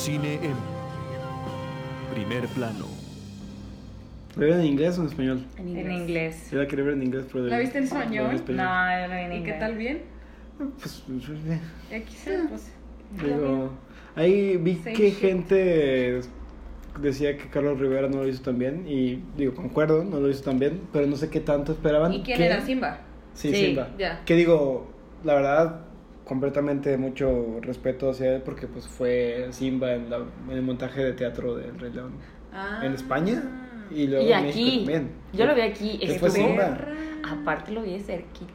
Cine en primer plano. ¿La vieron en inglés o en español? En En inglés. Yo la quería ver en inglés, pero... ¿La viste en la español? en No, lo vi en ¿Y inglés. qué tal bien? Pues, eh, X, pues. digo, ahí vi Same que shit. gente decía que Carlos Rivera no lo hizo tan bien y digo, concuerdo, no lo hizo tan bien, pero no sé qué tanto esperaban. ¿Y quién que- era Simba? Sí, Sí, Simba. ya. Que digo, la verdad, completamente mucho respeto hacia él porque pues fue Simba en, la- en el montaje de teatro del Rey León. Ah. En España y luego Y en México aquí. también. Yo lo vi aquí. Que fue estuvo- Simba. Aparte lo vi de cerquita.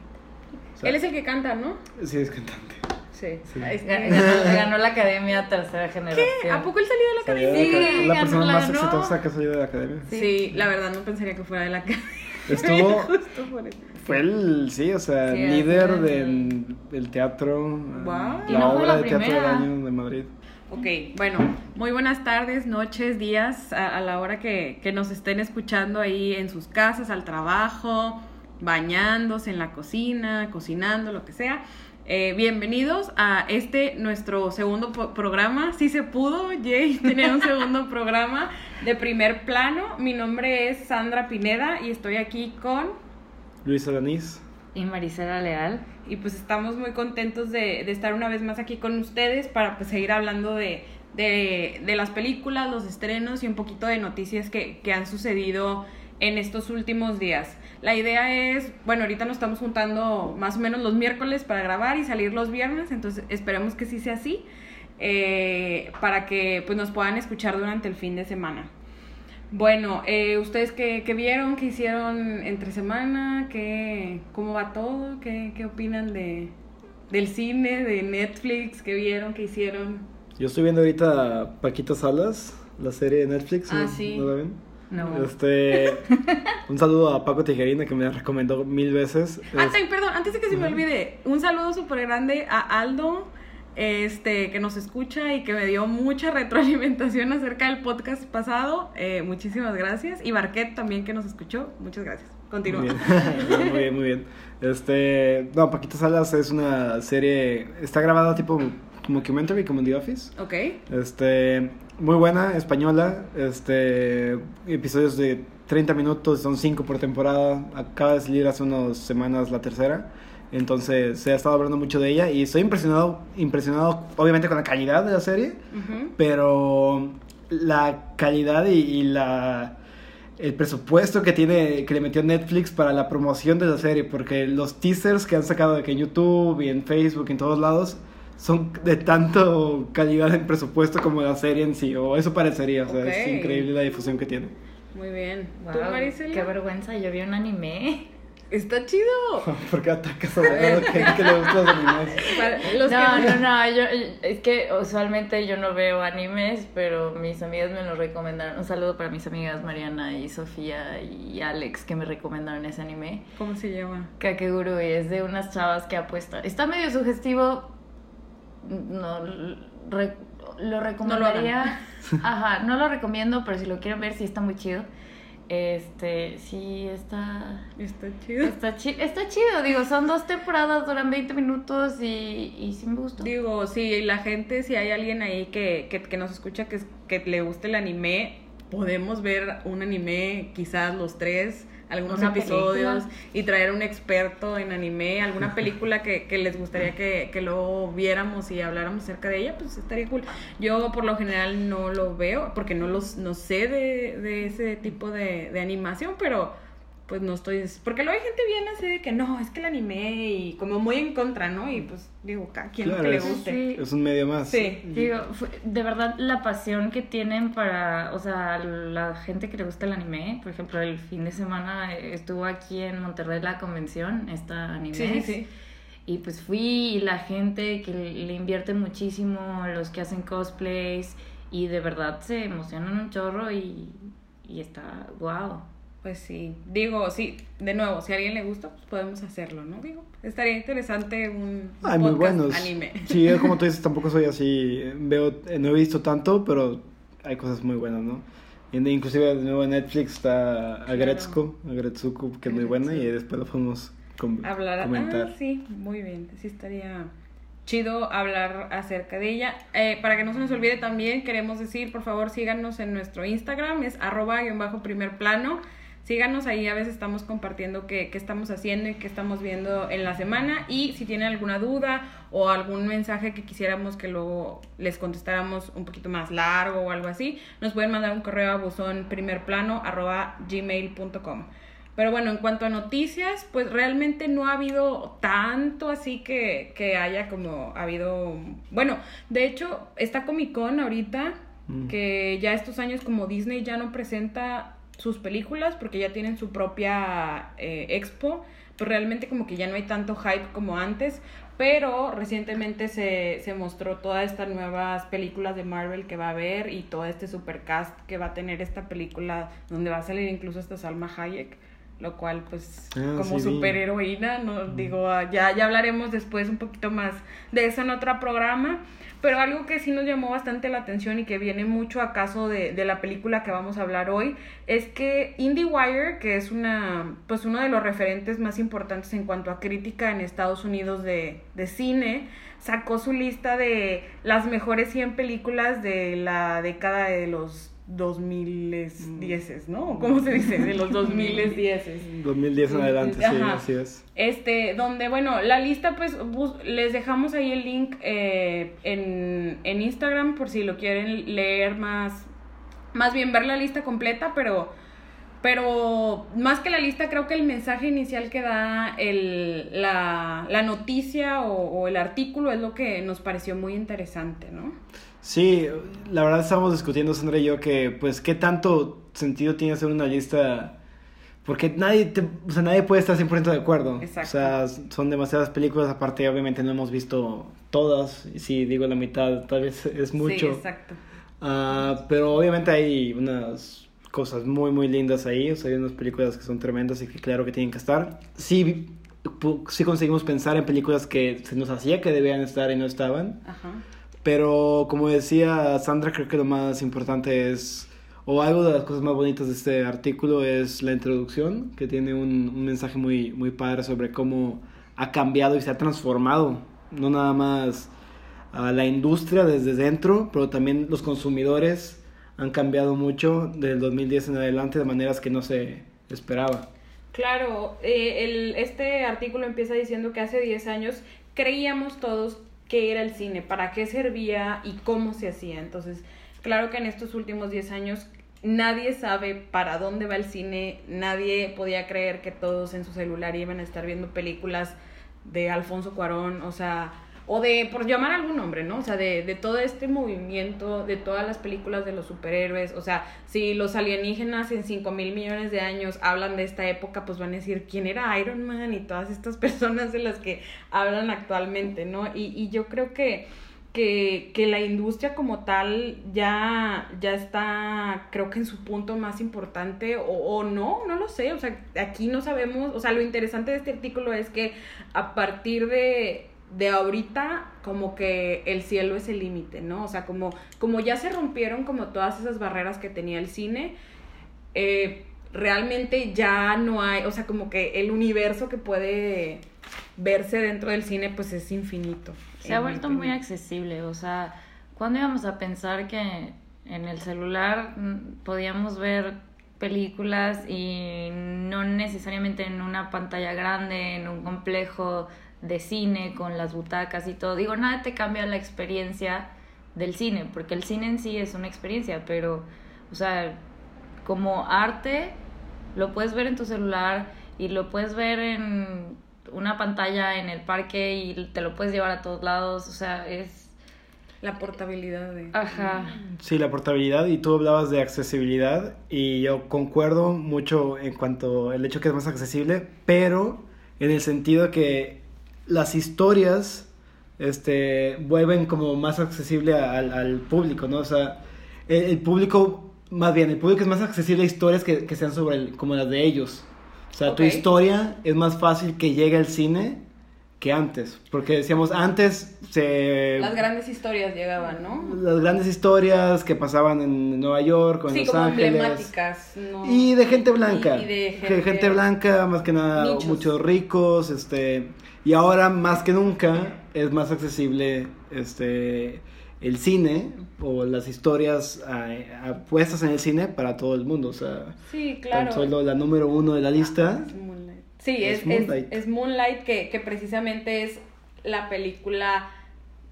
O sea, Él es el que canta, ¿no? Sí, es cantante. Sí. Sí. Ganó, ganó la academia tercera generación. ¿Qué? ¿A poco él salió de la Salió academia? de la acad- Sí, la ganó persona la más no. exitosa que ha salido de la academia. Sí. la verdad no pensaría que fuera de la academia. Estuvo, Justo por eso. Fue el, sí, o sea, Sí, líder del, del teatro, la no obra la de teatro del año de Madrid. Ok, bueno, muy buenas tardes, noches, días, a, a la hora que, que nos estén escuchando ahí en sus casas, al trabajo, bañándose en la cocina, cocinando, lo que sea. Eh, bienvenidos a este nuestro segundo programa. Si se pudo, Jay, tener un segundo programa de primer plano. Mi nombre es Sandra Pineda y estoy aquí con Luis Alanís. Y Marisela Leal. y pues estamos muy contentos de, de estar una vez más aquí con ustedes para pues seguir hablando de, de, de las películas, los estrenos y un poquito de noticias que, que han sucedido en estos últimos días. La idea es, bueno, ahorita nos estamos juntando más o menos los miércoles para grabar y salir los viernes, entonces esperemos que sí sea así, eh, para que pues nos puedan escuchar durante el fin de semana. Bueno, eh, ¿ustedes qué, qué vieron? ¿Qué hicieron entre semana? ¿Qué, ¿Cómo va todo? ¿Qué, qué opinan de, del cine, de Netflix? ¿Qué vieron? ¿Qué hicieron? Yo estoy viendo ahorita Paquita Salas, la serie de Netflix. Ah, ¿no- sí. ¿No la ven? No. Este, un saludo a Paco Tijerina que me la recomendó mil veces. Ah, Es- sí, perdón, antes de que se me olvide, un saludo súper grande a Aldo, este, que nos escucha y que me dio mucha retroalimentación acerca del podcast pasado. Eh, muchísimas gracias. Y Barquet también que nos escuchó. Muchas gracias. Continúa. Muy bien. muy bien, muy bien. Este, no, Paquita Salas es una serie, está grabada tipo documentary como The Office. Ok. Este, muy buena, española. Este, episodios de 30 minutos, son 5 por temporada. Acaba de salir hace unas semanas la tercera. Entonces se ha estado hablando mucho de ella y estoy impresionado, impresionado obviamente con la calidad de la serie, pero la calidad y, y la el presupuesto que tiene que le metió Netflix para la promoción de la serie, porque los teasers que han sacado de que en YouTube y en Facebook y en todos lados son de tanto calidad en presupuesto como la serie en sí, o eso parecería, o sea, es increíble la difusión que tiene. Muy bien. Qué vergüenza, yo vi un anime. Está chido. ¿Por qué atacas a la que, que le gustan los animes? Para los no, que no, no, yo, es que usualmente yo no veo animes, pero mis amigas me lo recomendaron. Un saludo para mis amigas Mariana y Sofía y Alex que me recomendaron ese anime. ¿Cómo se llama? Kakeguru y es de unas chavas que apuestan. Está medio sugestivo. No, re- lo recomendaría. Ajá, no lo recomiendo, pero si lo quieren ver, sí está muy chido. Este, sí está. Está chido. Está, chi- está chido, digo, son dos temporadas, duran 20 minutos y, y sí me gustó. Digo, si la gente, si hay alguien ahí que, que, que nos escucha que, que le guste el anime, podemos ver un anime, quizás los tres, algunos Una episodios, película. y traer un experto en anime, alguna película que, que les gustaría que, que lo viéramos y habláramos acerca de ella, pues estaría cool. Yo por lo general no lo veo, porque no los no sé de, de ese tipo de, de animación, pero pues no estoy... Porque luego hay gente bien así de que no, es que el anime y como muy en contra, ¿no? Y pues digo, cada quien Claro, que le es- guste. Sí. Es un medio más. Sí. Digo, fue- de verdad la pasión que tienen para, o sea, la gente que le gusta el anime, por ejemplo, el fin de semana estuvo aquí en Monterrey la convención, esta anime. Sí, sí. Y pues fui y la gente que le invierte muchísimo, los que hacen cosplays y de verdad se emocionan un chorro y, y está wow. Pues sí, digo, sí, de nuevo, si a alguien le gusta, pues podemos hacerlo, ¿no? Digo, estaría interesante un muy buenos. anime. Sí, yo como tú dices, tampoco soy así. Veo, eh, no he visto tanto, pero hay cosas muy buenas, ¿no? Inclusive de nuevo en Netflix está Agretsuko, Agretsuko, que es muy buena, y después lo podemos com- Hablar, comentar. ah, sí, muy bien, sí estaría chido hablar acerca de ella. Eh, para que no se nos olvide también, queremos decir, por favor, síganos en nuestro Instagram, es arroba bajo primer plano. Síganos ahí, a veces estamos compartiendo qué, qué, estamos haciendo y qué estamos viendo en la semana. Y si tienen alguna duda o algún mensaje que quisiéramos que luego les contestáramos un poquito más largo o algo así, nos pueden mandar un correo a buzón gmail.com. Pero bueno, en cuanto a noticias, pues realmente no ha habido tanto así que, que haya como habido... Bueno, de hecho, está Comic Con ahorita, mm. que ya estos años como Disney ya no presenta sus películas porque ya tienen su propia eh, expo, pues realmente como que ya no hay tanto hype como antes, pero recientemente se, se mostró todas estas nuevas películas de Marvel que va a haber y todo este supercast que va a tener esta película donde va a salir incluso esta Salma Hayek lo cual pues ah, como superheroína, no digo, ah, ya, ya hablaremos después un poquito más de eso en otro programa, pero algo que sí nos llamó bastante la atención y que viene mucho a caso de, de la película que vamos a hablar hoy, es que IndieWire, que es una, pues uno de los referentes más importantes en cuanto a crítica en Estados Unidos de, de cine, sacó su lista de las mejores 100 películas de la década de los 2010, ¿no? ¿Cómo se dice? De los 2010. 2010 en adelante, sí, así es. Este, donde, bueno, la lista, pues, les dejamos ahí el link eh, en, en Instagram por si lo quieren leer más, más bien ver la lista completa, pero, pero más que la lista, creo que el mensaje inicial que da el, la, la noticia o, o el artículo es lo que nos pareció muy interesante, ¿no? Sí, la verdad estamos discutiendo Sandra y yo que pues qué tanto sentido tiene hacer una lista porque nadie o sea, nadie puede estar 100% de acuerdo. Exacto. O sea, son demasiadas películas, aparte obviamente no hemos visto todas, y si digo la mitad tal vez es mucho. Sí, exacto. Uh, pero obviamente hay unas cosas muy muy lindas ahí, o sea, hay unas películas que son tremendas y que claro que tienen que estar. Sí, sí conseguimos pensar en películas que se nos hacía que debían estar y no estaban. Ajá. Pero como decía Sandra, creo que lo más importante es, o algo de las cosas más bonitas de este artículo es la introducción, que tiene un, un mensaje muy, muy padre sobre cómo ha cambiado y se ha transformado, no nada más la industria desde dentro, pero también los consumidores han cambiado mucho del 2010 en adelante de maneras que no se esperaba. Claro, eh, el, este artículo empieza diciendo que hace 10 años creíamos todos qué era el cine, para qué servía y cómo se hacía. Entonces, claro que en estos últimos 10 años nadie sabe para dónde va el cine, nadie podía creer que todos en su celular iban a estar viendo películas de Alfonso Cuarón, o sea, o de, por llamar algún nombre, ¿no? O sea, de, de todo este movimiento, de todas las películas de los superhéroes, o sea, si los alienígenas en 5 mil millones de años hablan de esta época, pues van a decir quién era Iron Man y todas estas personas de las que hablan actualmente, ¿no? Y, y yo creo que, que, que la industria como tal ya, ya está, creo que en su punto más importante, o, o no, no lo sé, o sea, aquí no sabemos, o sea, lo interesante de este artículo es que a partir de de ahorita como que el cielo es el límite, ¿no? O sea, como, como ya se rompieron como todas esas barreras que tenía el cine, eh, realmente ya no hay, o sea, como que el universo que puede verse dentro del cine pues es infinito. Se ha vuelto muy accesible, o sea, ¿cuándo íbamos a pensar que en el celular podíamos ver películas y no necesariamente en una pantalla grande, en un complejo de cine con las butacas y todo. Digo, nada te cambia la experiencia del cine, porque el cine en sí es una experiencia, pero, o sea, como arte, lo puedes ver en tu celular y lo puedes ver en una pantalla en el parque y te lo puedes llevar a todos lados, o sea, es... La portabilidad de... Ajá. Sí, la portabilidad y tú hablabas de accesibilidad y yo concuerdo mucho en cuanto al hecho que es más accesible, pero en el sentido que las historias este, vuelven como más accesible al, al público, ¿no? O sea, el, público, más bien, el público es más accesible a historias que, que sean sobre el, como las de ellos. O sea, tu historia es más fácil que llegue al cine que antes, porque decíamos antes se... Las grandes historias llegaban, ¿no? Las grandes historias que pasaban en Nueva York o en sí, Los como Ángeles. emblemáticas. ¿no? Y de gente blanca. Y, y de gente... gente... blanca, más que nada Nichos. muchos ricos, este... Y ahora más que nunca es más accesible este el cine o las historias puestas en el cine para todo el mundo. O sea, sí, claro. solo la número uno de la lista. Sí, es, Moonlight, es, Moonlight que, que, precisamente es la película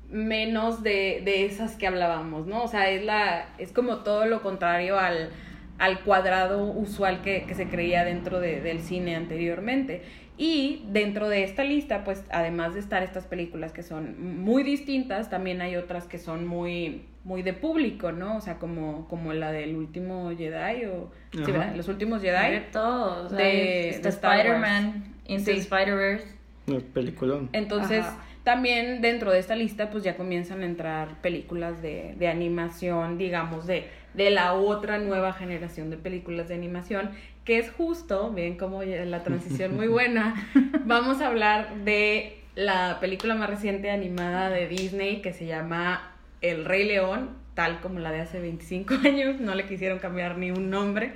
menos de, de, esas que hablábamos, ¿no? O sea, es, la, es como todo lo contrario al, al cuadrado usual que, que se creía dentro de, del cine anteriormente. Y dentro de esta lista, pues además de estar estas películas que son muy distintas, también hay otras que son muy, muy de público, ¿no? O sea, como, como la del último Jedi o... Sí, ¿verdad? Los últimos Jedi. De todos. De, Spider-Man, Into Spider-Verse. Peliculón. Entonces... También dentro de esta lista pues ya comienzan a entrar películas de, de animación, digamos, de, de la otra nueva generación de películas de animación, que es justo, bien como la transición muy buena, vamos a hablar de la película más reciente animada de Disney que se llama El Rey León, tal como la de hace 25 años, no le quisieron cambiar ni un nombre,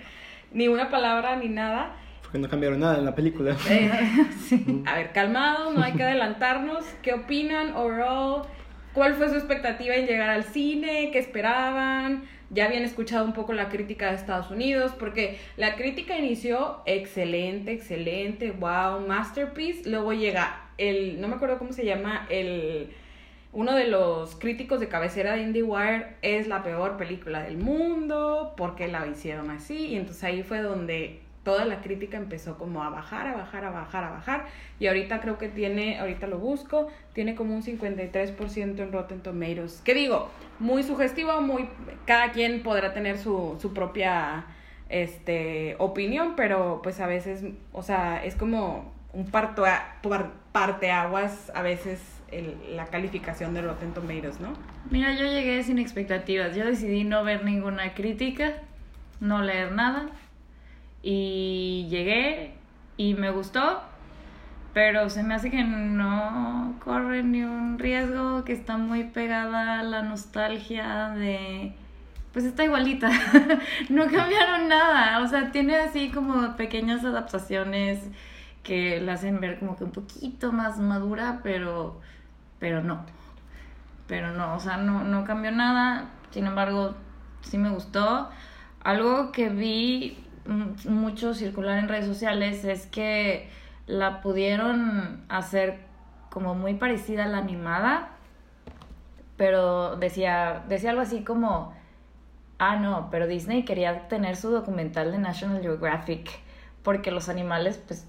ni una palabra, ni nada. Porque no cambiaron nada en la película. Eh, sí. A ver, calmados, no hay que adelantarnos. ¿Qué opinan overall? ¿Cuál fue su expectativa en llegar al cine? ¿Qué esperaban? Ya habían escuchado un poco la crítica de Estados Unidos, porque la crítica inició excelente, excelente, wow, masterpiece. Luego llega el, no me acuerdo cómo se llama, el uno de los críticos de cabecera de IndieWire es la peor película del mundo, porque la hicieron así, y entonces ahí fue donde toda la crítica empezó como a bajar, a bajar, a bajar, a bajar. Y ahorita creo que tiene, ahorita lo busco, tiene como un 53% en Rotten Tomatoes. ¿Qué digo? Muy sugestivo, muy, cada quien podrá tener su, su propia este, opinión, pero pues a veces, o sea, es como un parto parteaguas a veces el, la calificación de Rotten Tomatoes, ¿no? Mira, yo llegué sin expectativas. Yo decidí no ver ninguna crítica, no leer nada y llegué y me gustó, pero se me hace que no corre ni un riesgo, que está muy pegada a la nostalgia de... Pues está igualita, no cambiaron nada, o sea, tiene así como pequeñas adaptaciones que la hacen ver como que un poquito más madura, pero, pero no, pero no, o sea, no, no cambió nada, sin embargo, sí me gustó. Algo que vi mucho circular en redes sociales es que la pudieron hacer como muy parecida a la animada, pero decía, decía algo así como, ah, no, pero Disney quería tener su documental de National Geographic porque los animales pues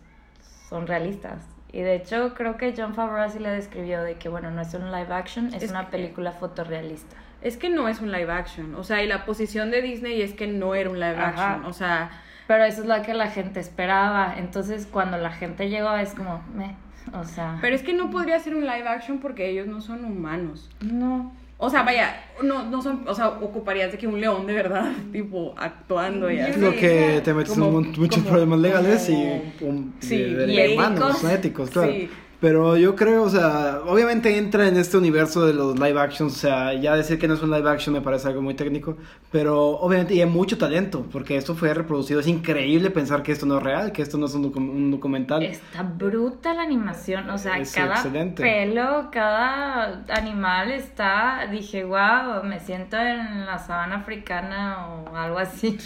son realistas. Y de hecho creo que John Favreau sí le describió de que, bueno, no es un live action, es, una película fotorrealista. Es que no es un live action, o sea, y la posición de Disney es que no era un live action, o sea pero eso es lo que la gente esperaba. Entonces, cuando la gente llegó, es como, me, o sea. Pero es que no podría ser un live action porque ellos no son humanos. No. O sea, vaya, no, no son, o sea, ocuparías de que un león de verdad, tipo, actuando y así. Lo que te metes en muchos problemas legales y, un, sí, y humanos, éticos, claro. Sí. Pero yo creo, o sea, obviamente entra en este universo de los live actions, o sea, ya decir que no es un live action me parece algo muy técnico, pero obviamente y hay mucho talento, porque esto fue reproducido, es increíble pensar que esto no es real, que esto no es un, documental. Está bruta la animación, o sea, cada pelo, cada animal está, dije, wow, me siento en la sabana africana o algo así.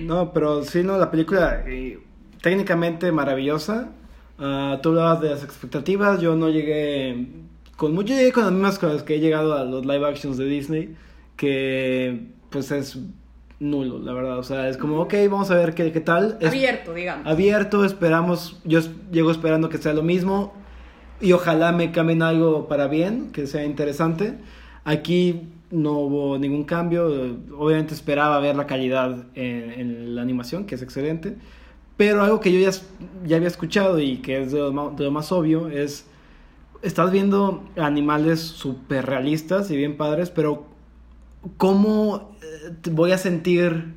No, pero sí, no, la película eh, técnicamente maravillosa, Uh, tú hablabas de las expectativas, yo no llegué con mucho, llegué con las mismas cosas que he llegado a los live actions de Disney, que pues es nulo, la verdad, o sea, es como, ok, vamos a ver qué, qué tal. abierto, digamos. Abierto, esperamos, yo llego esperando que sea lo mismo y ojalá me cambien algo para bien, que sea interesante. Aquí no hubo ningún cambio, obviamente esperaba ver la calidad en, en la animación, que es excelente. Pero algo que yo ya, ya había escuchado y que es de lo, más, obvio es, estás viendo animales súper realistas y bien padres, pero ¿cómo eh, voy a sentir,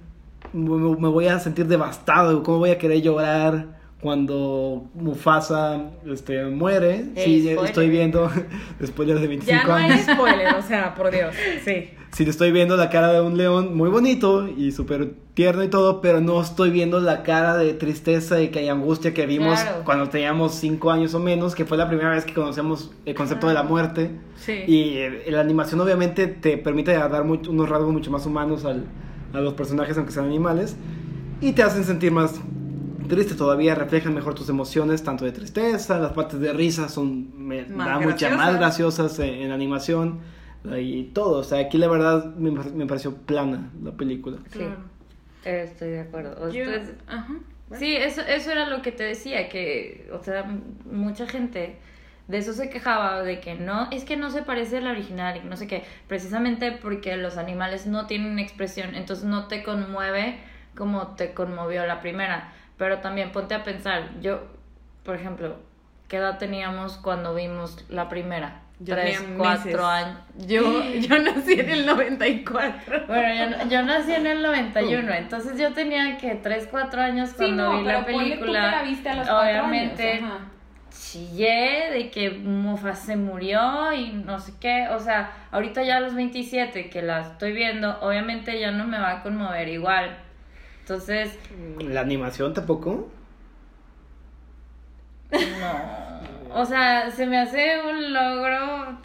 me voy a sentir devastado? ¿Cómo voy a querer llorar cuando Mufasa este, muere. sí, estoy viendo spoilers de 25 ya no años. hay spoiler, o sea, por Dios, sí. Sí, estoy viendo la cara de un león muy bonito y súper tierno y todo, pero no estoy viendo la cara de tristeza y que hay angustia que vimos cuando teníamos 5 años o menos, que fue la primera vez que conocemos el concepto de la muerte. Sí. Y eh, la animación obviamente te permite dar unos rasgos mucho más humanos al, a los personajes, aunque sean animales, y te hacen sentir más triste todavía reflejan mejor tus emociones, tanto de tristeza, las partes de risa son me, más muchas más graciosas en, animación y todo. O sea, aquí la verdad me, me pareció plana la película. Sí, estoy de acuerdo. Sí, eso, eso era lo que te decía, que, o sea, mucha gente de eso se quejaba, de que no, es que no se parece al original y no sé qué, precisamente porque los animales no tienen expresión, entonces no te conmueve como te conmovió la primera. Pero también ponte a pensar, yo, por ejemplo, ¿qué edad teníamos cuando vimos la primera? Yo Tres, cuatro años. Yo, yo nací en el 94. Bueno, yo, yo nací en el 91, entonces yo tenía que tres, cuatro años cuando vi la película. la viste a los obviamente chillé de que Mufasa se murió y no sé qué. O sea, ahorita ya a los 27 que la estoy viendo, obviamente ya no me va a conmover igual. Entonces. ¿La animación tampoco? No. O sea, se me hace un logro.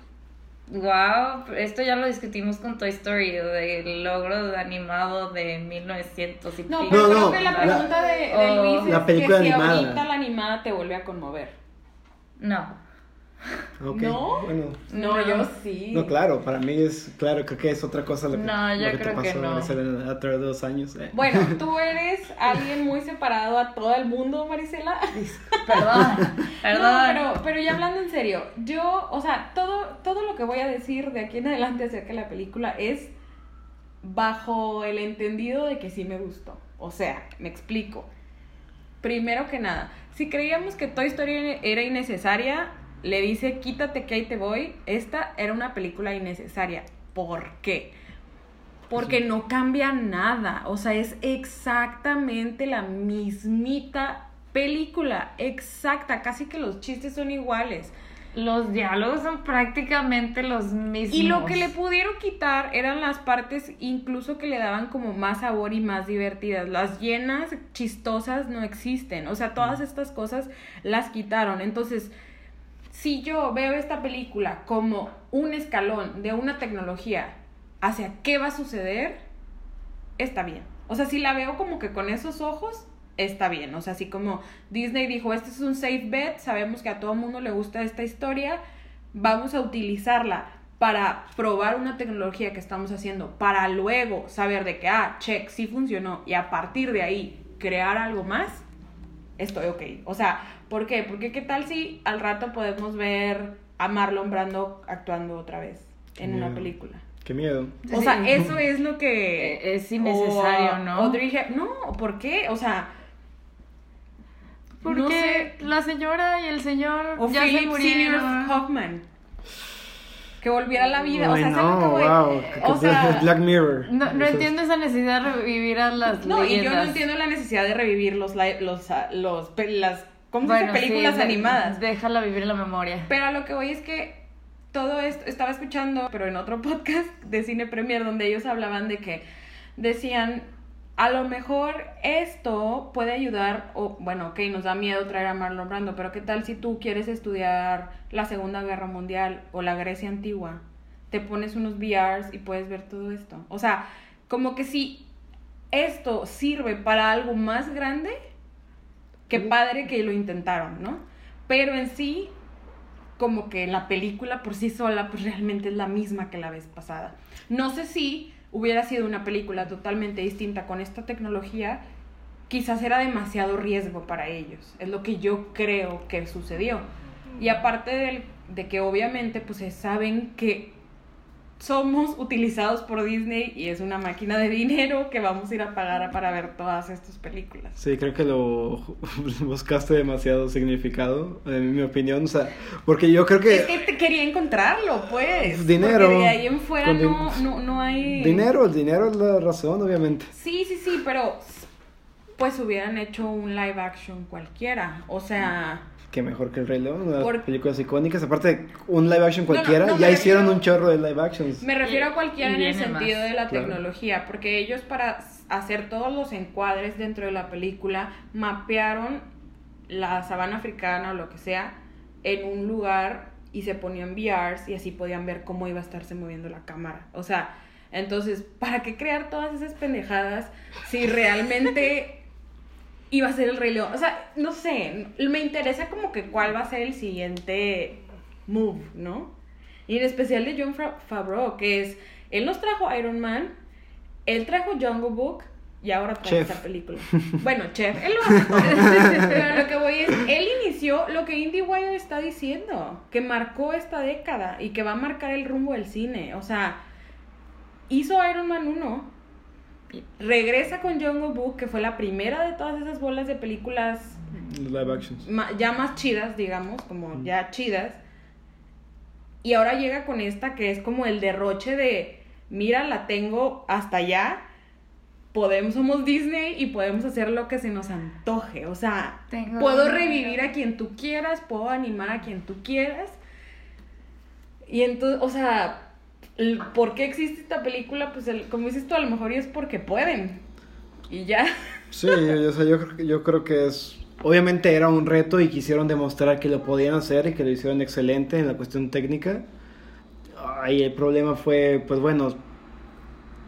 Wow, esto ya lo discutimos con Toy Story, el logro animado de 1900 y No, pero creo que la pregunta de, de Luis es la película que si animada. ahorita la animada te vuelve a conmover. No. ¿No? Bueno. No, yo sí. No, claro, para mí es, claro, creo que es otra cosa lo que, no, yo lo que creo te pasó que no. a través de dos años. Eh. Bueno, tú eres alguien muy separado a todo el mundo, Marisela. Perdón, perdón. No, pero, pero ya hablando en serio, yo, o sea, todo, todo lo que voy a decir de aquí en adelante acerca de la película es bajo el entendido de que sí me gustó. O sea, me explico. Primero que nada, si creíamos que Toy Story era innecesaria, le dice, quítate que ahí te voy. Esta era una película innecesaria. ¿Por qué? Porque no cambia nada. O sea, es exactamente la mismita película. Exacta. Casi que los chistes son iguales. Los diálogos son prácticamente los mismos. Y lo que le pudieron quitar eran las partes incluso que le daban como más sabor y más divertidas. Las llenas, chistosas, no existen. O sea, todas estas cosas las quitaron. Entonces, si yo veo esta película como un escalón de una tecnología hacia qué va a suceder, está bien. O sea, si la veo como que con esos ojos, está bien. O sea, así como Disney dijo, este es un safe bet, sabemos que a todo mundo le gusta esta historia, vamos a utilizarla para probar una tecnología que estamos haciendo, para luego saber de que, ah, check, sí funcionó, y a partir de ahí crear algo más, estoy ok. O sea, ¿por qué? Porque qué tal si al rato podemos ver a Marlon Brando actuando otra vez en una película. Qué miedo. O sea, eso es lo que... E-, es innecesario, ¿no? Audrey no, ¿por qué? O sea... Porque la señora y el señor o ya Philip se murieron. Hoffman. Que volviera a la vida. o sea, no, wow. O sea, Black Mirror. No, no entiendo esa necesidad de revivir a las No, leyendas. y yo no entiendo la necesidad de revivir los, los, los, las ¿cómo dice? películas sí, animadas. Déjala vivir en la memoria. Pero a lo que voy es que todo esto, estaba escuchando, pero en otro podcast de Cine Premier, donde ellos hablaban de que decían, a lo mejor esto puede ayudar, o bueno, ok, nos da miedo traer a Marlon Brando, pero ¿qué tal si tú quieres estudiar la Segunda Guerra Mundial o la Grecia Antigua? Te pones unos VRs y puedes ver todo esto. O sea, como que si esto sirve para algo más grande, qué padre que lo intentaron, ¿no? Pero en sí, como que la película por sí sola, pues realmente es la misma que la vez pasada. No sé si hubiera sido una película totalmente distinta con esta tecnología, quizás era demasiado riesgo para ellos. Es lo que yo creo que sucedió. Y aparte del, de que obviamente pues saben que somos utilizados por Disney y es una máquina de dinero que vamos a ir a pagar para ver todas estas películas. Sí, creo que lo buscaste demasiado significado, en mi opinión, o sea, porque yo creo que... Es que te quería encontrarlo, pues. Dinero. Porque de ahí en fuera no, no, no hay... Dinero, el dinero es la razón, obviamente. Sí, sí, sí, pero pues hubieran hecho un live action cualquiera. O sea. Que mejor que el Rey León, una de películas icónicas. Aparte, un live action cualquiera, ya hicieron un chorro de live actions. Me refiero a cualquiera en el sentido de la tecnología, porque ellos para hacer todos los encuadres dentro de la película mapearon la sabana africana o lo que sea en un lugar y se ponían VRs y así podían ver cómo iba a estarse moviendo la cámara. O sea, entonces, ¿para qué crear todas esas pendejadas si realmente iba a ser el Rey León. O sea, no sé, me interesa como que cuál va a ser el siguiente move, ¿no? Y en especial de John Favreau, que es, él nos trajo Iron Man, él trajo Jungle Book y ahora trae esta película. Bueno, Chef, él lo hace. Pero lo que voy es, él inició lo que IndieWire está diciendo, que marcó esta década y que va a marcar el rumbo del cine. O sea, hizo Iron Man 1 regresa con Jungle Book, que fue la primera de todas esas bolas de películas live actions. ya más chidas, digamos, como ya chidas. Y ahora llega con esta que es como el derroche de, mira, la tengo hasta allá, podemos, somos Disney y podemos hacer lo que se nos antoje. O sea, puedo revivir a quien tú quieras, puedo animar a quien tú quieras. Y entonces, o sea, por qué existe esta película, pues como dices tú, a lo mejor es porque pueden. Y ya. Sí, yo, yo, yo creo que es... Obviamente era un reto y quisieron demostrar que lo podían hacer y que lo hicieron excelente en la cuestión técnica. Ahí el problema fue, pues bueno,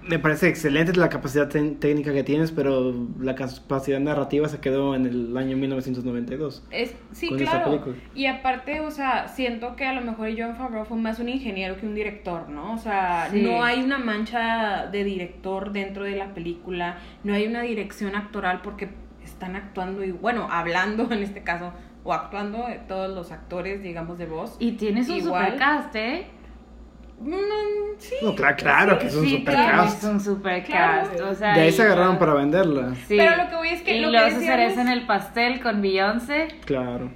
me parece excelente la capacidad técnica que tienes, pero la capacidad narrativa se quedó en el año 1992. Es, sí, claro. Y aparte, o sea, siento que a lo mejor John Favreau fue más un ingeniero que un director, ¿no? O sea, no hay una mancha de director dentro de la película, no hay una dirección actoral porque están actuando y, bueno, hablando en este caso, o actuando todos los actores, digamos, de voz. Y tienes un supercast, ¿eh? Mm, sí. claro, que es un supercast. Es un supercast. O sea, de ahí se agarraron para venderla. Pero lo que voy es que. Y lo los hacer en el pastel con Beyoncé. Claro.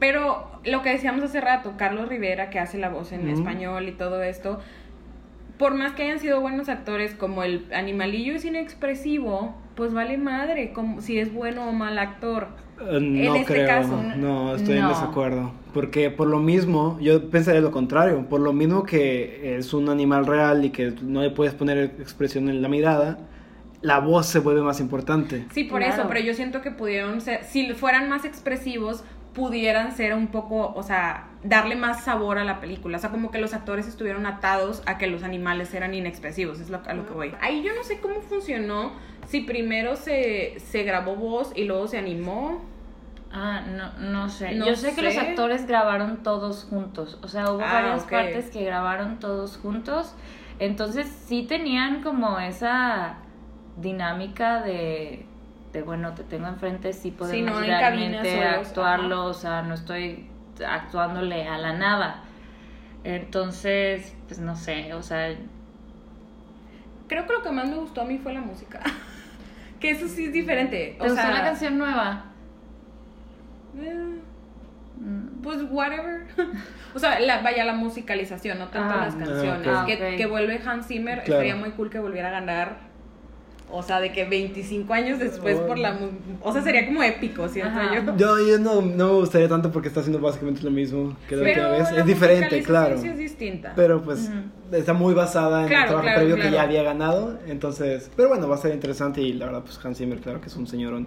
Pero lo que decíamos hace rato, Carlos Rivera, que hace la voz en español y todo esto, por más que hayan sido buenos actores, como el animalillo es inexpresivo, pues vale madre como si es bueno o mal actor. Eh, no este creo, no, estoy en desacuerdo. Porque por lo mismo, yo pensaría lo contrario, por lo mismo que es un animal real y que no le puedes poner expresión en la mirada, la voz se vuelve más importante. Sí, por eso, pero yo siento que pudieron ser, si fueran más expresivos, pudieran ser un poco, o sea, darle más sabor a la película. O sea, como que los actores estuvieron atados a que los animales eran inexpresivos, es lo, a lo que voy. Ahí yo no sé cómo funcionó, si primero se, se grabó voz y luego se animó. Ah, no, no sé. Yo sé, que los actores grabaron todos juntos. O sea, hubo ah, varias partes que grabaron todos juntos. Entonces sí tenían como esa dinámica de, de bueno, te tengo enfrente, sí podemos realmente actuarlo. O sea, no estoy actuándole a la nada. Entonces, pues no sé, o sea... Creo que lo que más me gustó a mí fue la música. que eso sí es diferente. O ¿Te sea, una canción nueva? Eh, pues whatever. o sea, la, vaya la musicalización, no tanto ah, las canciones. que, que, vuelve Hans Zimmer, sería muy cool que volviera a ganar o sea, de que 25 años después por la... O sea, sería como épico, ¿cierto? Yo, yo, yo no, no, me gustaría tanto porque está haciendo básicamente lo mismo que la última vez. Es diferente, claro. Es distinta. Pero pues está muy basada en el trabajo previo que ya había ganado. Entonces, pero bueno, va a ser interesante y la verdad, pues Hans Zimmer, claro que es un señorón.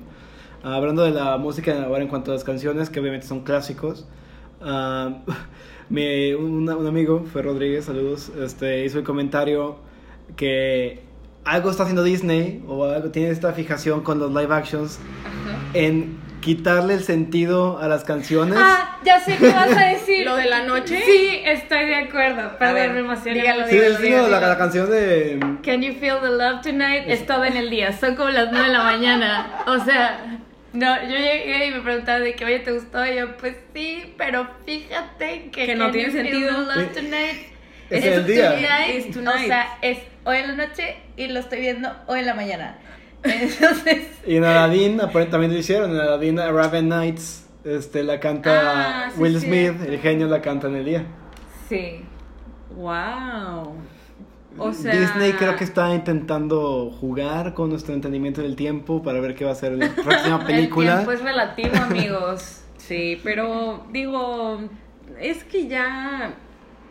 Ah, hablando de la música ahora en cuanto a las canciones, que obviamente son clásicos. Uh, mi, un, un amigo, Fer Rodríguez, saludos, este, hizo el comentario que algo está haciendo Disney o algo tiene esta fijación con los live actions en quitarle el sentido a las canciones. Ah, ya sé qué vas a decir. ¿Lo de la noche? Sí, estoy de acuerdo. Perdón, me emocioné. sí, la, la, canción de Can You Feel the Love Tonight es todo en el día. Son como las 9 de la mañana. O sea, no, yo llegué y me preguntaba de que, oye, ¿te gustó? Y yo, pues sí, pero fíjate que, que no tiene sentido. Love Tonight es, el día. O sea, es hoy en la noche y lo estoy viendo hoy en la mañana. Entonces... y en Aladdin también lo hicieron. En Aladdin Raven Nights este, la canta ah, Will Smith, el genio la canta en el día. Sí. Wow. O sea, Disney creo que está intentando jugar con nuestro entendimiento del tiempo para ver qué va a ser la próxima película. El tiempo es relativo, amigos. Sí, pero digo, es que ya,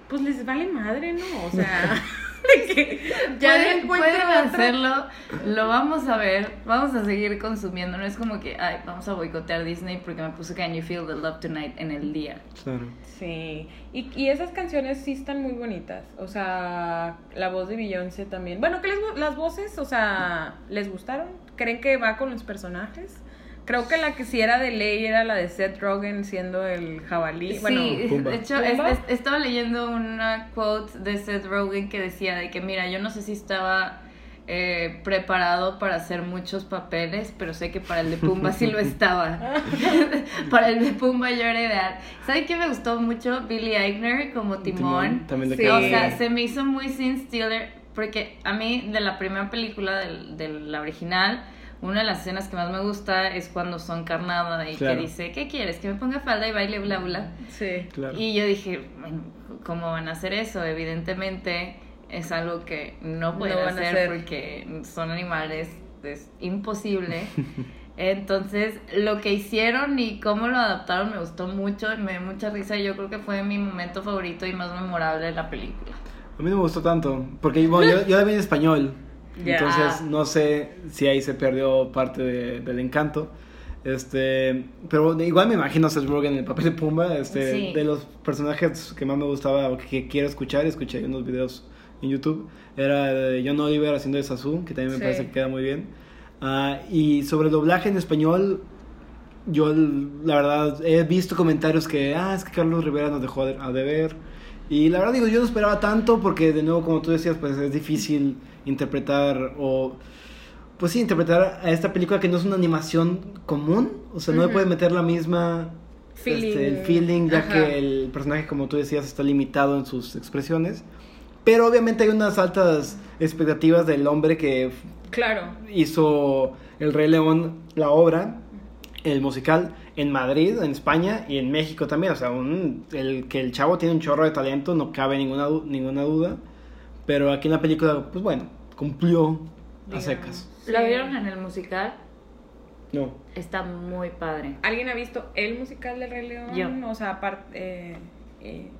pues les vale madre, ¿no? O sea, ya pueden, pueden hacerlo, lo vamos a ver, vamos a seguir consumiendo. No es como que, ay, vamos a boicotear Disney porque me puse Can You Feel the Love Tonight en el día. Claro. Sí, y, y esas canciones sí están muy bonitas. O sea, la voz de Beyoncé también. Bueno, ¿qué les, gu- las voces, o sea, les gustaron? ¿Creen que va con los personajes? Creo que la que sí era de ley era la de Seth Rogen siendo el jabalí. Bueno, sí, Pumba. de hecho, ¿Pumba? es- es- estaba leyendo una quote de Seth Rogen que decía de que, mira, yo no sé si estaba eh, preparado para hacer muchos papeles, pero sé que para el de Pumba sí lo estaba. para el de Pumba yo era ideal. ¿Saben qué me gustó mucho? Billy Eichner como Timón. También de Sí. que- O sea, se me hizo muy Sin Steeler, porque a mí de la primera película, del- de, la original, una de las escenas que más me gusta es cuando son carnada y Claro. que dice, ¿qué quieres? Que me ponga falda y baile bla bla. sí. Claro. Y yo dije, bueno, ¿cómo van a hacer eso? Evidentemente es algo que no pueden No van a hacer, hacer. porque son animales, es imposible. Entonces, lo que hicieron y cómo lo adaptaron me gustó mucho, me dio mucha risa y yo creo que fue mi momento favorito y más memorable de la película. A mí no me gustó tanto, porque bueno, yo, yo la vi en español, Ya. entonces no sé si ahí se perdió parte de- del encanto. Este, pero igual me imagino a Seth Rogen en el papel de Pumba, este, Sí. de los personajes que más me gustaba o que quiero escuchar, escuché unos videos en YouTube, era de John Oliver haciendo de Sasu, que también me Sí. parece que queda muy bien. Ah, y sobre el doblaje en español, yo la verdad he visto comentarios que, ah, es que Carlos Rivera nos dejó a deber. Y la verdad digo, yo no esperaba tanto porque de nuevo, como tú decías, pues es difícil interpretar o... Pues sí, interpretar a esta película que no es una animación común. O sea, no le Ujú. puede meter la misma... Feeling. este, el feeling, ya Ajá. que el personaje, como tú decías, está limitado en sus expresiones. Pero obviamente hay unas altas expectativas del hombre que Claro. hizo El Rey León, la obra, el musical, en Madrid, en España y en México también. O sea, un- el, que el chavo tiene un chorro de talento, no cabe ninguna, ninguna duda. Pero aquí en la película, pues bueno, cumplió a secas. ¿La vieron en el musical? No. Está muy padre. ¿Alguien ha visto el musical del Rey León? Yo. O sea, aparte, eh, eh,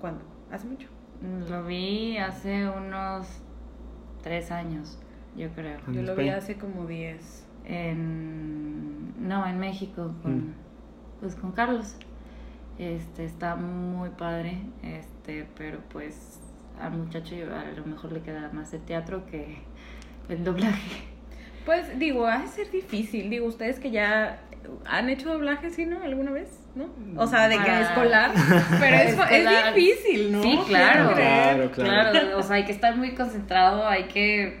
¿cuándo? ¿Hace mucho? Lo vi hace unos tres años, yo creo. ¿En Yo lo vi hace como 10. En, no, en México, con, Mm. pues con Carlos. Este, está muy padre, este, pero pues al muchacho a lo mejor le queda más el teatro que el doblaje. Pues digo, ha de ser difícil. Digo, ustedes que ya han hecho doblaje, ¿sí, no? ¿Alguna vez? ¿No? O sea, de que escolar. Pero es, Escolar. es difícil, ¿no? Sí, claro. Claro, claro. Claro, o sea, hay que estar muy concentrado, hay que...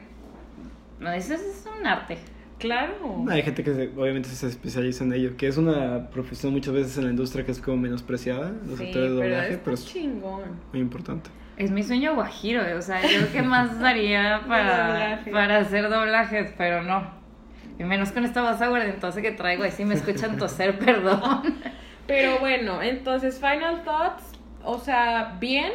No, eso es, es un arte. Claro. Hay gente que se- obviamente se especializa en ello, que es una profesión muchas veces en la industria que es como menospreciada, los Sí, actores de pero doblaje, está pero es chingón. muy importante. Es mi sueño guajiro, o sea, yo qué más daría para, para hacer doblajes, pero no. Y menos con esta voz aguardentosa que traigo, ahí si me escuchan toser, perdón. Pero bueno, entonces, Final Thoughts, o sea, bien,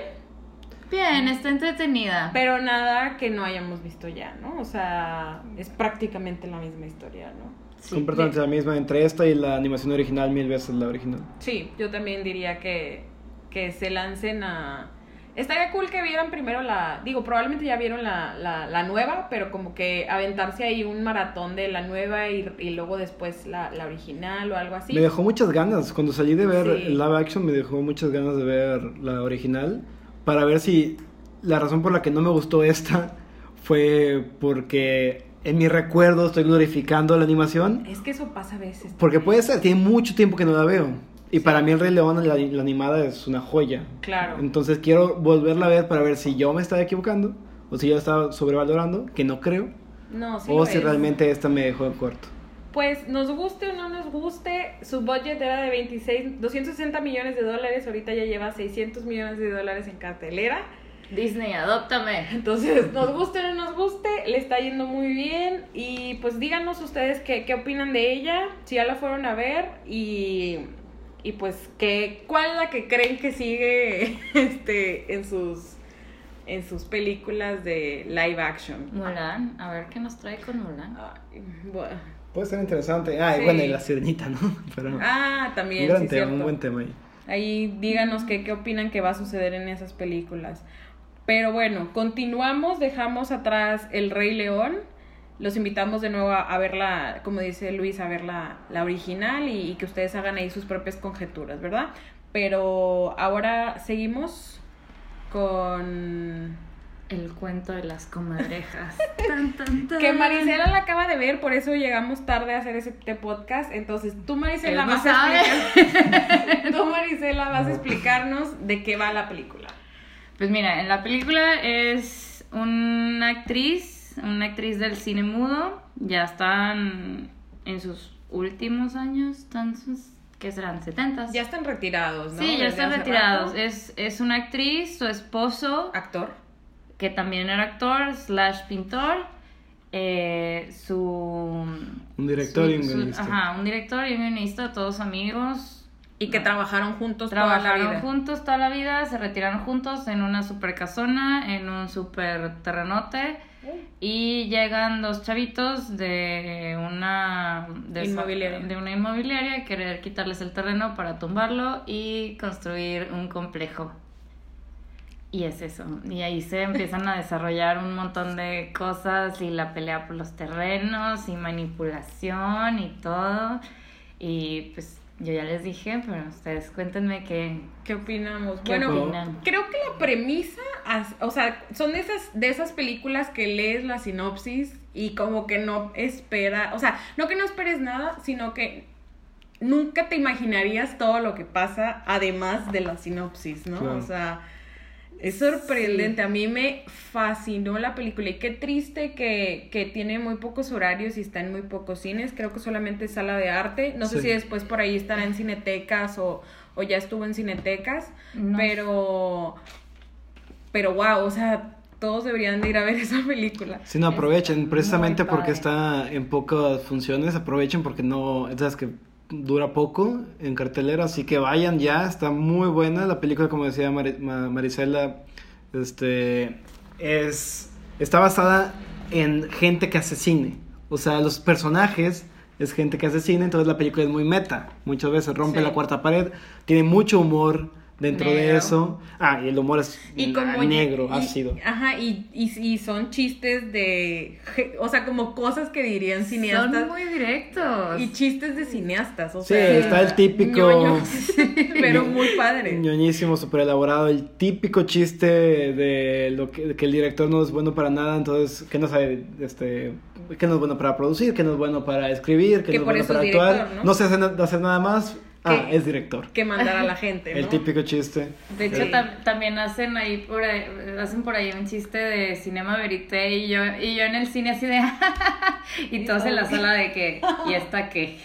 Bien, está entretenida. pero nada que no hayamos visto ya, ¿no? O sea, es prácticamente la misma historia, ¿no? Sí. Completamente la misma entre esta y la animación original, mil veces la original. Sí, yo también diría que, que se lancen a... Estaría cool que vieran primero la... Digo, probablemente ya vieron la, la, la nueva, pero como que aventarse ahí un maratón de la nueva y, y luego después la, la original o algo así. Me dejó muchas ganas, cuando salí de ver Sí. live action me dejó muchas ganas de ver la original para ver si la razón por la que no me gustó esta fue porque en mi recuerdo estoy glorificando la animación, Es que eso pasa a veces. porque puede ser, tiene mucho tiempo que no la veo. Y Sí. para mí el Rey León, la, la animada, es una joya. Claro. Entonces quiero volverla a ver para ver si yo me estaba equivocando o si yo estaba sobrevalorando, que no creo, No, sí o lo si es. realmente esta me dejó en corto. Pues nos guste o no nos guste, su budget era de 26, 260 millones de dólares, ahorita ya lleva 600 millones de dólares en cartelera. Disney, adóptame. Entonces, nos guste o no nos guste, le está yendo muy bien. Y pues díganos ustedes qué, qué opinan de ella, si ya la fueron a ver y, y pues que, cuál es la que creen que sigue este, en sus en sus películas de live action. Mulan, a ver qué nos trae con Mulan. Puede ser interesante. Ah, y bueno, y la sirenita, ¿no? ah, también. Un gran tema, un buen tema ahí. Ahí díganos qué, qué opinan que va a suceder en esas películas. Pero bueno, continuamos, dejamos atrás El Rey León. Los invitamos de nuevo a, verla, como dice Luis, a ver la, la original y, y, que ustedes hagan ahí sus propias conjeturas, ¿verdad? Pero ahora seguimos con el cuento de las comadrejas. Que Marisela la acaba de ver, por eso llegamos tarde a hacer este podcast. Entonces, tú Marisela vas a explicar... tú Marisela vas a explicarnos de qué va la película. Pues mira, en la película es una actriz, una actriz del cine mudo, ya están en sus últimos años, están sus que serán 70. Ya están retirados, ¿no? Sí, ya están retirados. Es, es una actriz, su esposo. Actor. Que también era actor, slash pintor. Eh, su. Un director y un guionista. Ajá, un director y un guionista, todos amigos. Y que trabajaron juntos toda la vida. juntos toda la vida, se retiraron juntos en una super casona, en un super terrenote. Y llegan dos chavitos de una de, inmobiliaria. de una inmobiliaria a querer quitarles el terreno para tumbarlo y construir un complejo. Y es eso. Y ahí se empiezan a desarrollar un montón de cosas y la pelea por los terrenos y manipulación y todo. Y pues yo ya les dije, pero ustedes cuéntenme qué, ¿Qué opinamos. bueno, creo que la premisa, o sea, son de esas, de esas películas que lees la sinopsis y como que no espera, o sea, no que no esperes nada, sino que nunca te imaginarías todo lo que pasa además de la sinopsis, ¿no? O sea, es sorprendente, a mí me fascinó la película. Y qué triste que, que, tiene muy pocos horarios y está en muy pocos cines, creo que solamente es sala de arte, no sé si después por ahí estará en cinetecas o, o ya estuvo en cinetecas, pero, pero wow, o sea, todos deberían de ir a ver esa película. Sí, no, aprovechen, precisamente porque está en pocas funciones, aprovechen porque no, es que dura poco en cartelera, así que vayan ya, está muy buena. La película, como decía Marisela, este, es, está basada en gente que hace cine, o sea, los personajes es gente que hace cine, entonces la película es muy meta, muchas veces rompe la cuarta pared, tiene mucho humor, dentro de eso. Ah, y el humor es negro, ácido. Ajá, y, y, son chistes de. O sea, como cosas que dirían cineastas. Son muy directos. Y chistes de cineastas, o sí, está el típico. pero muy padre. ñoñísimo, súper elaborado. El típico chiste de lo que, que, el director no es bueno para nada, entonces, que no sabe, este. Que no es bueno para producir, que no es bueno para escribir, que, no es bueno para actuar. ¿no? no se hace, hacer nada más, Ah, es director. Que mandar a la gente. ¿no? El típico chiste. De hecho, también hacen ahí por ahí, hacen por ahí un chiste de cinema verité y yo, y yo en el cine así de y todos en la sala de que, ¿y esta qué?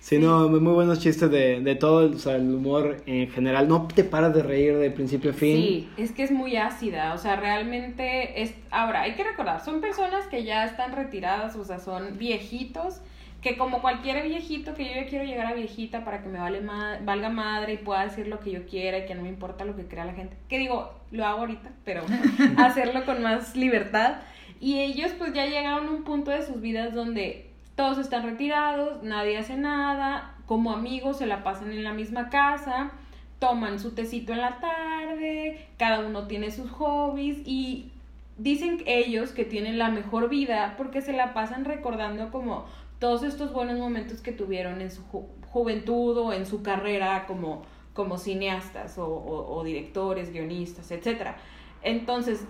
Sí, no, muy buenos chistes de, de todo, o sea, el humor en general. No te paras de reír de principio a fin. Sí, es que es muy ácida, o sea, realmente es... Ahora, hay que recordar, son personas que ya están retiradas, o sea, son viejitos que como cualquier viejito, que yo ya quiero llegar a viejita para que me vale valga madre y pueda decir lo que yo quiera y que no me importa lo que crea la gente. Que digo, lo hago ahorita, pero hacerlo con más libertad. Y ellos pues ya llegaron a un punto de sus vidas donde todos están retirados, nadie hace nada, como amigos se la pasan en la misma casa, toman su tecito en la tarde, cada uno tiene sus hobbies y dicen ellos que tienen la mejor vida porque se la pasan recordando como todos estos buenos momentos que tuvieron en su juventud o en su carrera como, como cineastas o, directores, guionistas, etc. Entonces,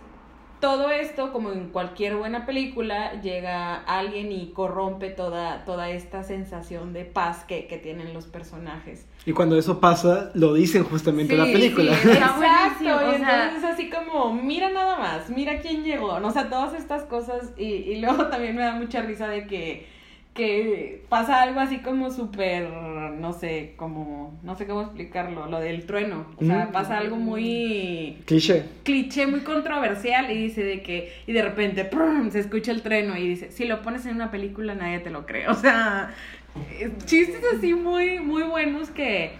todo esto, como en cualquier buena película, llega alguien y corrompe toda, toda esta sensación de paz que, tienen los personajes. Y cuando eso pasa, lo dicen justamente en la película. Sí, exacto, y entonces es así como, mira nada más, mira quién llegó, o sea, todas estas cosas, y, y luego también me da mucha risa de que que pasa algo así como súper, no sé, como, no sé cómo explicarlo, lo del trueno. O sea, mm. pasa algo muy... Cliché. Cliché, muy controversial y dice de que, y de repente, se escucha el trueno y dice, si lo pones en una película nadie te lo cree. O sea, chistes así muy, muy buenos que,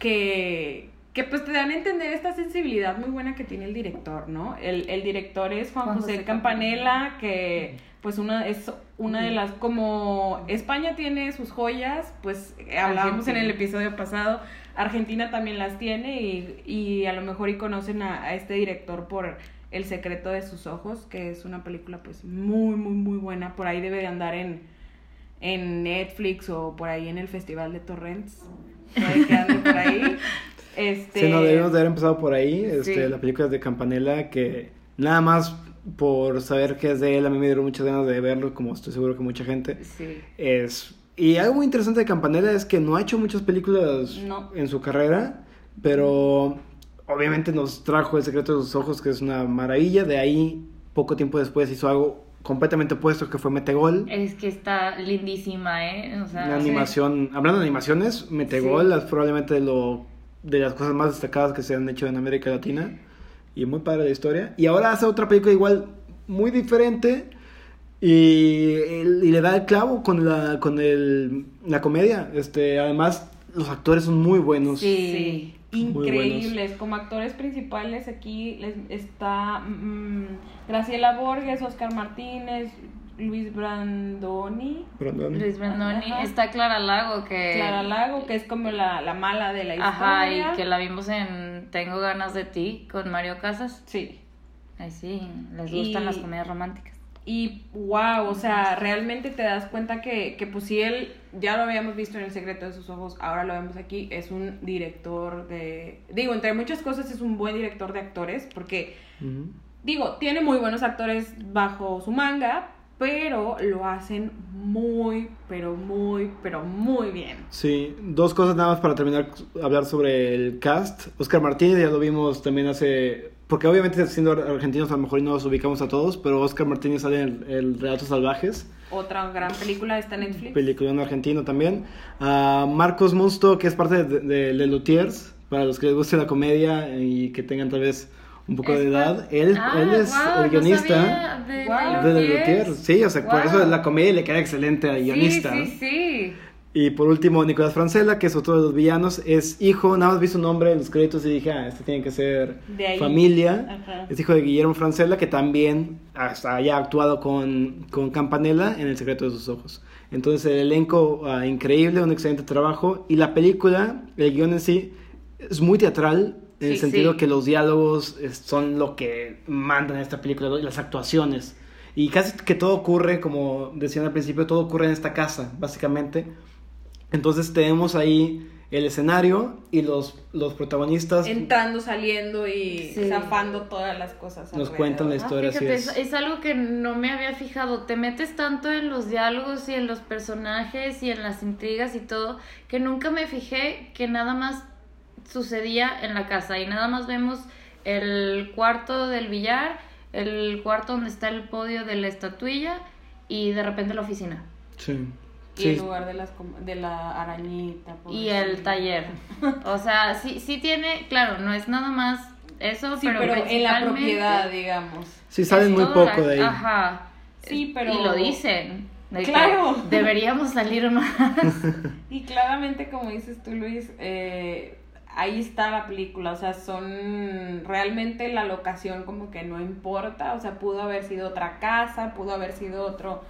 que, que pues te dan a entender esta sensibilidad muy buena que tiene el director, ¿no? El, el director es Juan, José, Campanella, que pues una es una de las como España tiene sus joyas, pues hablábamos en el episodio pasado, Argentina también las tiene y, y a lo mejor y conocen a, a, este director por El secreto de sus ojos, que es una película pues muy muy muy buena, por ahí debe de andar en en Netflix o por ahí en el Festival de Torrents. Por ahí que ande por ahí. Este... Sí, no, debemos de haber empezado por ahí. Este, sí. La película de Campanella, que nada más por saber que es de él, a mí me dieron muchas ganas de verlo, como estoy seguro que mucha gente. Sí. Es... Y algo muy interesante de Campanella es que no ha hecho muchas películas no. en su carrera, pero obviamente nos trajo El secreto de sus ojos, que es una maravilla. De ahí, poco tiempo después, hizo algo completamente opuesto que fue Metegol. Es que está lindísima, ¿eh? O sea, animación, hablando de animaciones, Metegol sí. es probablemente lo de las cosas más destacadas que se han hecho en América Latina y muy padre la historia. Y ahora hace otra película igual muy diferente y, y le da el clavo con la con el, la comedia. Este, además los actores son muy buenos. Sí. Increíbles, como actores principales aquí les está mmm, Graciela Borges, Oscar Martínez, Luis Brandoni. Brandoni. Luis Brandoni. Ajá. Está Clara Lago, que. Clara Lago, que es como la, la mala de la historia. Ajá, y que la vimos en Tengo ganas de ti con Mario Casas. Sí. Ay, sí, les gustan y, las comedias románticas. Y wow, o sea, realmente te das cuenta que, que, pues si él, ya lo habíamos visto en El secreto de sus ojos, ahora lo vemos aquí, es un director de. Digo, entre muchas cosas es un buen director de actores, porque. Uh -huh. Digo, tiene muy buenos actores bajo su manga, pero lo hacen muy, pero muy, pero muy bien. Sí, dos cosas nada más para terminar hablar sobre el cast. Oscar Martínez ya lo vimos también hace, porque obviamente siendo argentinos a lo mejor no los ubicamos a todos, pero Oscar Martínez sale en el, el Relatos Salvajes. Otra gran película está en Netflix. Película en argentino también. Uh, Marcos Musto, que es parte de, de, de Lutiers, para los que les guste la comedia y que tengan tal vez un poco de edad. Él, ah, él es wow, el guionista no de, wow. de, de Lutier. Sí, o sea, wow. por eso la comedia le queda excelente al guionista. Sí, sí, sí. Y por último, Nicolás Francella, que es otro de los villanos, es hijo, nada más vi su nombre en los créditos y dije, ah, este tiene que ser familia. Ajá. Es hijo de Guillermo Francella, que también hasta haya actuado con, con Campanella en El secreto de sus ojos. Entonces, el elenco uh, increíble, un excelente trabajo. Y la película, el guion en sí, es muy teatral, en Sí, el sentido sí. que los diálogos son lo que mandan en esta película, las actuaciones. Y casi que todo ocurre, como decían al principio, todo ocurre en esta casa, básicamente. Entonces tenemos ahí el escenario y los, los protagonistas Entrando, saliendo y Sí. zafando todas las cosas. nos alrededor. cuentan la Ah, historia. así fíjate, es. es. es algo que no me había fijado. Te metes tanto en los diálogos y en los personajes y en las intrigas y todo, que nunca me fijé que nada más sucedía en la casa y nada más vemos el cuarto del billar, el cuarto donde está el podio de la estatuilla y de repente la oficina Sí. Y Sí. en lugar de, las, com- de la arañita. y el taller. O sea, sí, sí tiene, claro, no es nada más eso, Sí, pero, pero, en la propiedad, digamos. Sí, salen muy poco la- de ahí. Ajá. Sí, pero- Y lo dicen. de que Claro. Deberíamos salir más. Y claramente, como dices tú, Luis, eh, ahí está la película. O sea, son realmente la locación como que no importa. O sea, pudo haber sido otra casa, pudo haber sido otro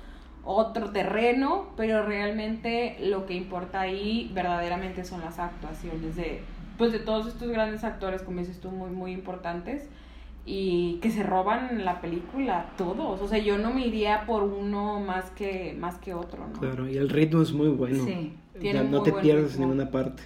otro terreno, pero realmente lo que importa ahí verdaderamente son las actuaciones de pues de todos estos grandes actores, como dices tú, muy muy importantes y que se roban la película todos. O sea, yo no me iría por uno más que más que otro, ¿no? Claro, y el ritmo es muy bueno. Sí, tiene Ya un no te buen pierdes ritmo. en ninguna parte.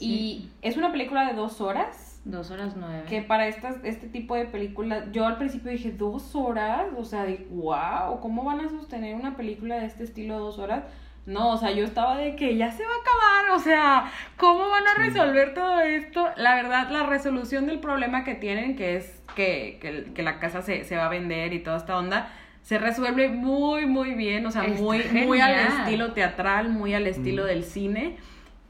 Y es una película de dos horas. Dos horas nueve. Que para estas, este tipo de películas, yo al principio dije dos horas, o sea, de wow, ¿cómo van a sostener una película de este estilo dos horas? No, o sea, yo estaba de que ya se va a acabar, o sea, ¿cómo van a resolver todo esto? La verdad, la resolución del problema que tienen, que es que, que, que la casa se, se va a vender y toda esta onda, se resuelve muy, muy bien, o sea, Está muy, muy al estilo teatral, muy al estilo Mm. del cine.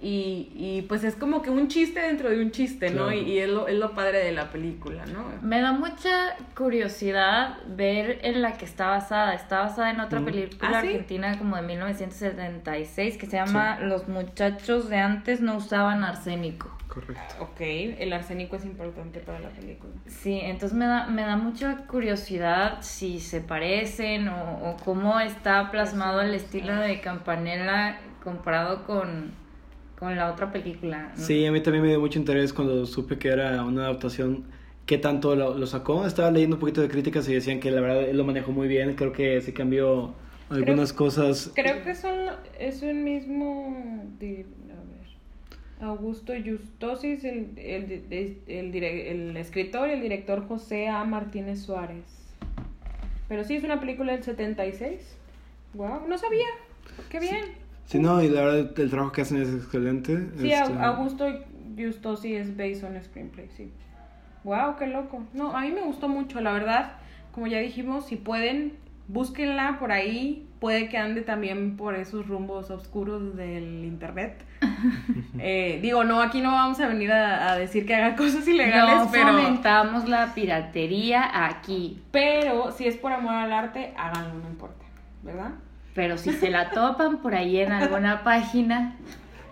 Y, y pues es como que un chiste dentro de un chiste, ¿no? Claro. Y, y es, lo, es lo padre de la película, ¿no? Me da mucha curiosidad ver en la que está basada. Está basada en otra Mm. película ¿Ah, sí? argentina como de 1976 que se llama Los muchachos de antes no usaban arsénico. correcto. Ok, el arsénico es importante para la película. Sí, entonces me da, me da mucha curiosidad si se parecen o, o cómo está plasmado el estilo de Campanella comparado con, con la otra película. ¿no? Sí, a mí también me dio mucho interés cuando supe que era una adaptación. ¿Qué tanto lo, lo sacó? Estaba leyendo un poquito de críticas y decían que la verdad él lo manejó muy bien. Creo que se cambió algunas cosas. Creo que son, es el mismo. A ver. Augusto Justosis, el, el, el, el escritor y el director José A. Martínez Suárez. Pero sí, es una película del 76. Wow, no sabía. Qué bien. Sí, no, y la verdad el trabajo que hacen es excelente. Sí, Este, Au- Augusto Justosi es based on screenplay, sí. Wow, qué loco. No, a mí me gustó mucho, la verdad. Como ya dijimos, si pueden, búsquenla por ahí. Puede que ande también por esos rumbos oscuros del internet. Eh, digo, no, aquí no vamos a venir a, a decir que hagan cosas ilegales, No pero, fomentamos la piratería aquí. pero si es por amor al arte, háganlo, no importa, ¿verdad? Pero si se la topan por ahí en alguna página,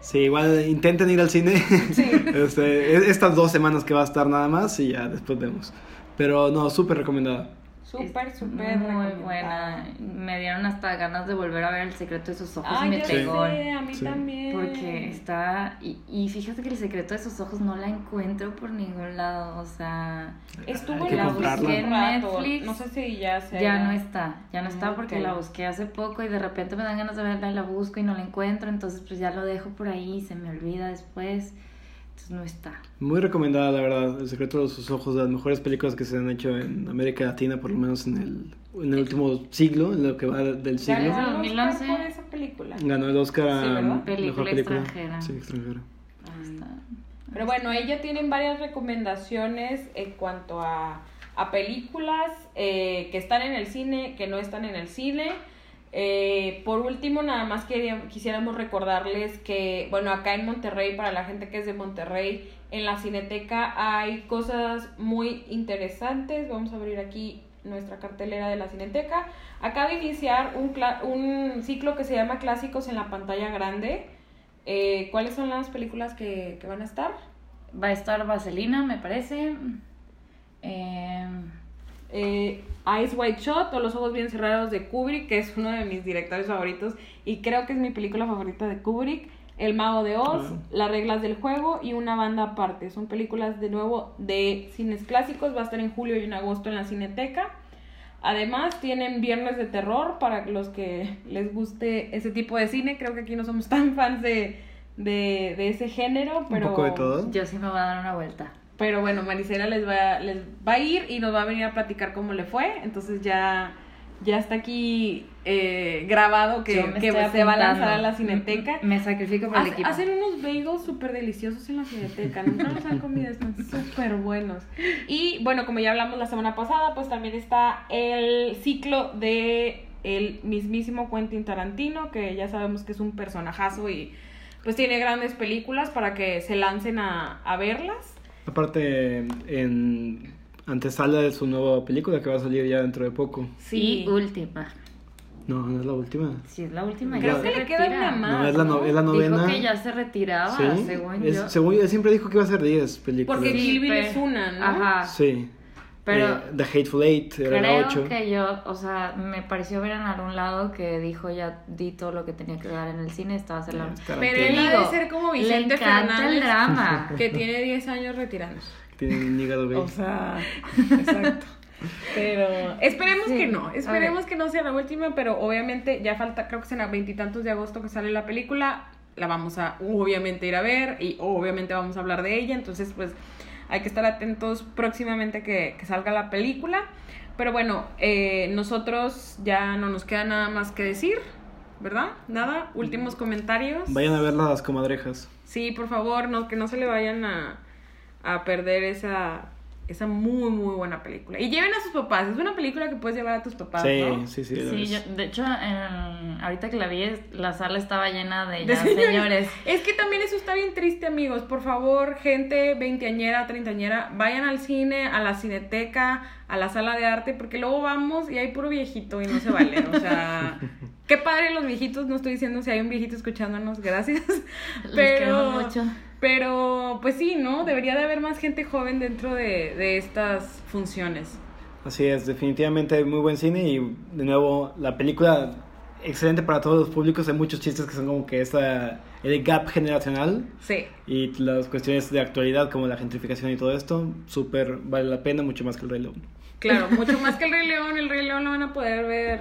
Sí, igual intenten ir al cine. Sí. Este, es- estas dos semanas que va a estar nada más y ya después vemos. Pero no, súper recomendada. Súper, súper muy buena. Me dieron hasta ganas de volver a ver El secreto de sus ojos Ay, me ya pegó. sé, a mí Sí. también. Porque está. Y, y fíjate que el secreto de sus ojos no la encuentro por ningún lado. O sea. Estuvo en que la busqué en Netflix. No sé si ya se Ya no está, ya no está porque la busqué hace poco y de repente me dan ganas de verla y la busco y no la encuentro, entonces pues ya lo dejo por ahí y se me olvida después, entonces no está. Muy recomendada, la verdad. El secreto de sus ojos, de las mejores películas que se han hecho en América Latina, por lo menos en el, en el último siglo, en lo que va del Ya siglo. ganó el 2011. Oscar por esa película. Ganó el Oscar a Sí, mejor película. extranjera. Sí, extranjera. Ahí está. Pero bueno, ella tienen varias recomendaciones en cuanto a, a películas eh, que están en el cine, que no están en el cine. Eh, por último, nada más quería- quisiéramos recordarles que, bueno, acá en Monterrey, para la gente que es de Monterrey, en la Cineteca hay cosas muy interesantes. Vamos a abrir aquí nuestra cartelera de la Cineteca. Acaba de iniciar un, ciclo que se llama Clásicos en la pantalla grande. Eh, ¿Cuáles son las películas que, que van a estar? Va a estar Vaselina, me parece. Eh, Eh, Eyes Wide Shut o Los Ojos Bien Cerrados de Kubrick, que es uno de mis directores favoritos y creo que es mi película favorita de Kubrick. El Mago de Oz, Ah. Las Reglas del Juego y Una Banda Aparte. Son películas de nuevo de cines clásicos. Va a estar en julio y en agosto en la Cineteca. Además, tienen Viernes de Terror para los que les guste ese tipo de cine. Creo que aquí no somos tan fans de, de, de ese género, pero... Un poco de todo. yo sí me voy a dar una vuelta. Pero bueno, Marisela les va, les va a ir y nos va a venir a platicar cómo le fue. Entonces ya, ya está aquí eh, grabado que, que se va a lanzar a la cineteca. Me sacrifico por el equipo. hacen unos bagels súper deliciosos en la cineteca. Nunca los han comido, están súper buenos. Y bueno, como ya hablamos la semana pasada, pues también está el ciclo de el mismísimo Quentin Tarantino, que ya sabemos que es un personajazo y pues tiene grandes películas para que se lancen a, a verlas. Aparte, en antesala de su nueva película que va a salir ya dentro de poco. Sí. Y última. No, no es la última. Si es la última, Creo ya que se le queda una más. No, es la, no- es la Dijo novena. que ya se retiraba, Sí, según es- yo. según él siempre dijo que iba a ser 10 películas. Porque Sí, Kill Bill es una, ¿no? Ajá. Sí. Pero- Eh, The Hateful Eight era la Creo 8. que yo, o sea, me pareció ver en algún lado que dijo ya di todo lo que tenía que dar en el cine, estaba a hacer la... Pero él ha de ser como Vicente le encanta Fernández. el drama. Que tiene 10 años retirándose. Tiene un hígado gay. O sea, exacto. Pero esperemos Sí, que no, esperemos que no sea la última, pero obviamente ya falta, creo que será veintitantos de agosto que sale la película, la vamos a obviamente ir a ver y obviamente vamos a hablar de ella, entonces pues hay que estar atentos próximamente que, que salga la película. Pero bueno, eh, nosotros ya no nos queda nada más que decir, ¿verdad? Nada, últimos comentarios. Vayan a ver las comadrejas. Sí, por favor, no, que no se le vayan a, a perder esa, esa muy, muy buena película. Y lleven a sus papás. Es una película que puedes llevar a tus papás, sí, ¿no? sí, sí, yo- de hecho, en- ahorita que la vi, la sala estaba llena de, señores. señores. Es que también eso está bien triste, amigos. Por favor, gente veinteañera, treintañera, vayan al cine, a la cineteca, a la sala de arte, porque luego vamos y hay puro viejito y no se vale. O sea, qué padre los viejitos. No estoy diciendo si hay un viejito escuchándonos, gracias. Los Pero queremos mucho. Pero, pues sí, ¿no? Debería de haber más gente joven dentro de, de estas funciones. Así es, definitivamente muy buen cine y de nuevo la película excelente para todos los públicos. Hay muchos chistes que son como que esa, el gap generacional. Sí. Y las cuestiones de actualidad como la gentrificación y todo esto, súper vale la pena, mucho más que el Rey León. Claro, mucho más que el Rey León. El Rey León lo van a poder ver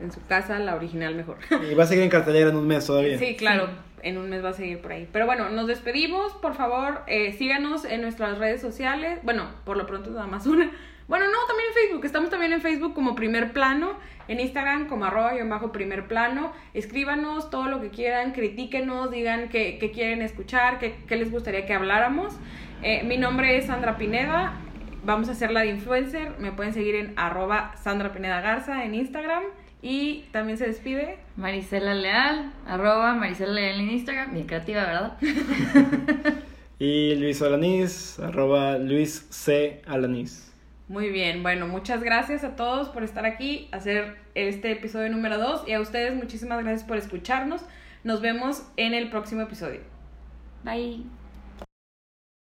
en su casa, la original mejor. Y va a seguir en cartelera en un mes todavía. Sí, claro, en un mes va a seguir por ahí. Pero bueno, nos despedimos. Por favor, eh, síganos en nuestras redes sociales. Bueno, por lo pronto nada más una. Bueno, no, también en Facebook. Estamos también en Facebook como primer plano. En Instagram como arroba y en bajo primer plano. Escríbanos todo lo que quieran, critíquenos, digan qué, quieren escuchar, qué, qué, les gustaría que habláramos. Eh, mi nombre es Sandra Pineda. Vamos a hacer la de influencer. Me pueden seguir en arroba Sandra Pineda Garza en Instagram. Y también se despide Marisela Leal, arroba Marisela Leal en Instagram. Bien creativa, ¿verdad? y Luis Alanís, arroba Luis C. Alanís. Muy bien, bueno, muchas gracias a todos por estar aquí, hacer este episodio número 2 y a ustedes muchísimas gracias por escucharnos. Nos vemos en el próximo episodio. Bye.